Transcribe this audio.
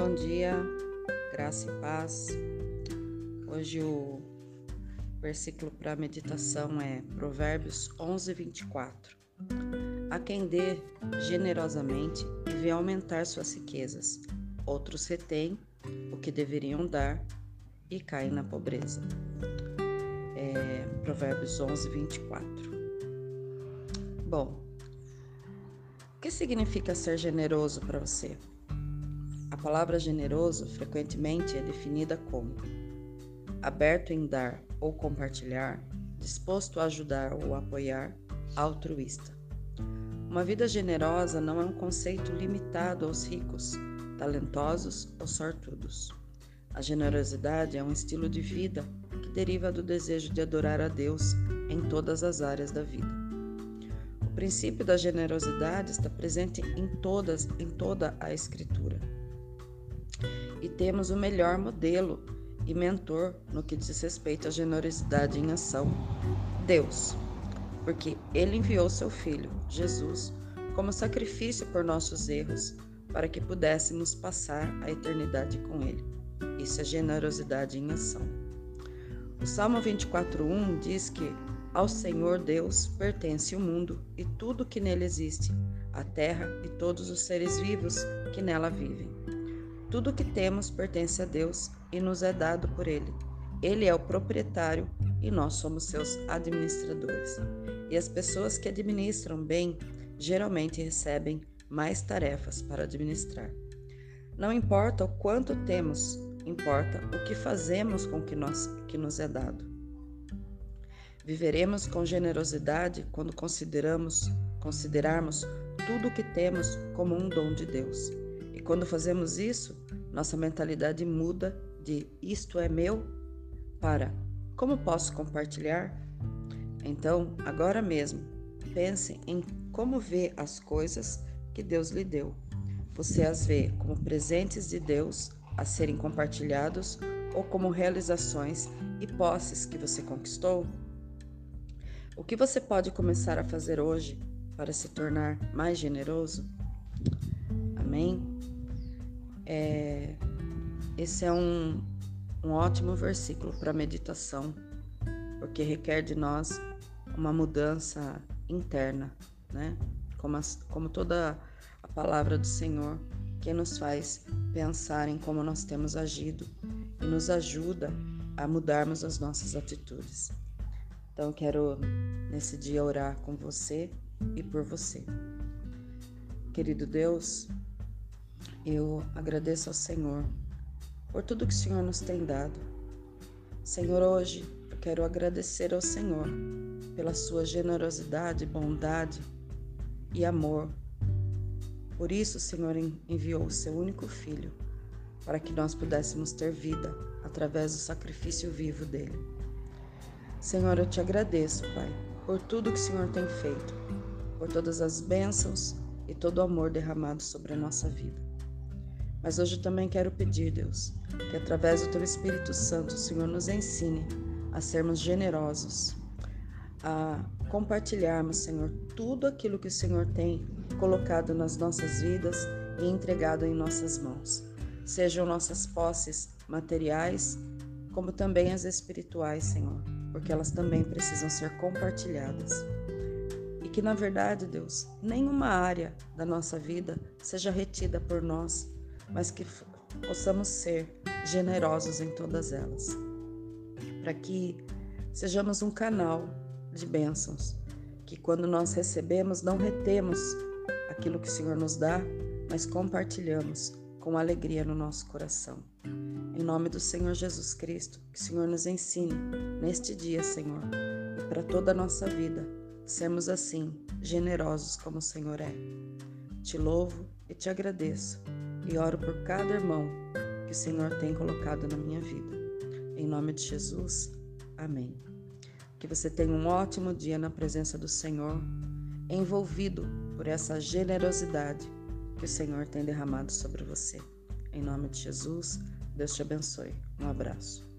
Bom dia, graça e paz. Hoje o versículo para meditação é Provérbios 11, 24. A quem dê generosamente e vê aumentar suas riquezas, outros retém o que deveriam dar e caem na pobreza. É, provérbios 11, 24. Bom, o que significa ser generoso para você? Palavra generoso frequentemente é definida como aberto em dar ou compartilhar, disposto a ajudar ou apoiar, altruísta. Uma vida generosa não é um conceito limitado aos ricos, talentosos ou sortudos. A generosidade é um estilo de vida que deriva do desejo de adorar a Deus em todas as áreas da vida. O princípio da generosidade está presente em todas em toda a escritura. E temos o melhor modelo e mentor no que diz respeito à generosidade em ação, Deus, porque ele enviou seu filho, Jesus, como sacrifício por nossos erros, para que pudéssemos passar a eternidade com ele. Isso é generosidade em ação. O Salmo 24:1 diz que ao Senhor Deus pertence o mundo e tudo que nele existe, a terra e todos os seres vivos que nela vivem. Tudo que temos pertence a Deus e nos é dado por Ele. Ele é o proprietário e nós somos seus administradores. E as pessoas que administram bem geralmente recebem mais tarefas para administrar. Não importa o quanto temos, importa o que fazemos com o que, nós, que nos é dado. Viveremos com generosidade quando consideramos, considerarmos tudo o que temos como um dom de Deus. E quando fazemos isso, nossa mentalidade muda de isto é meu para como posso compartilhar? Então, agora mesmo, pense em como vê as coisas que Deus lhe deu. Você as vê como presentes de Deus a serem compartilhados ou como realizações e posses que você conquistou? O que você pode começar a fazer hoje para se tornar mais generoso? Amém? É, esse é um, um ótimo versículo para meditação, porque requer de nós uma mudança interna, né? Como, as, como toda a palavra do Senhor, que nos faz pensar em como nós temos agido e nos ajuda a mudarmos as nossas atitudes. Então, quero nesse dia orar com você e por você. Querido Deus, eu agradeço ao Senhor por tudo que o Senhor nos tem dado. Senhor, hoje eu quero agradecer ao Senhor pela sua generosidade, bondade e amor. Por isso, o Senhor enviou o seu único filho para que nós pudéssemos ter vida através do sacrifício vivo dele. Senhor, eu te agradeço, Pai, por tudo que o Senhor tem feito, por todas as bênçãos e todo o amor derramado sobre a nossa vida. Mas hoje também quero pedir, Deus, que através do Teu Espírito Santo, o Senhor nos ensine a sermos generosos, a compartilharmos, Senhor, tudo aquilo que o Senhor tem colocado nas nossas vidas e entregado em nossas mãos. Sejam nossas posses materiais, como também as espirituais, Senhor, porque elas também precisam ser compartilhadas. E que, na verdade, Deus, nenhuma área da nossa vida seja retida por nós mas que possamos ser generosos em todas elas, para que sejamos um canal de bênçãos, que quando nós recebemos, não retemos aquilo que o Senhor nos dá, mas compartilhamos com alegria no nosso coração. Em nome do Senhor Jesus Cristo, que o Senhor nos ensine neste dia, Senhor, e para toda a nossa vida, sermos assim, generosos como o Senhor é. Te louvo e te agradeço e oro por cada irmão que o Senhor tem colocado na minha vida. Em nome de Jesus, amém. Que você tenha um ótimo dia na presença do Senhor, envolvido por essa generosidade que o Senhor tem derramado sobre você. Em nome de Jesus, Deus te abençoe. Um abraço.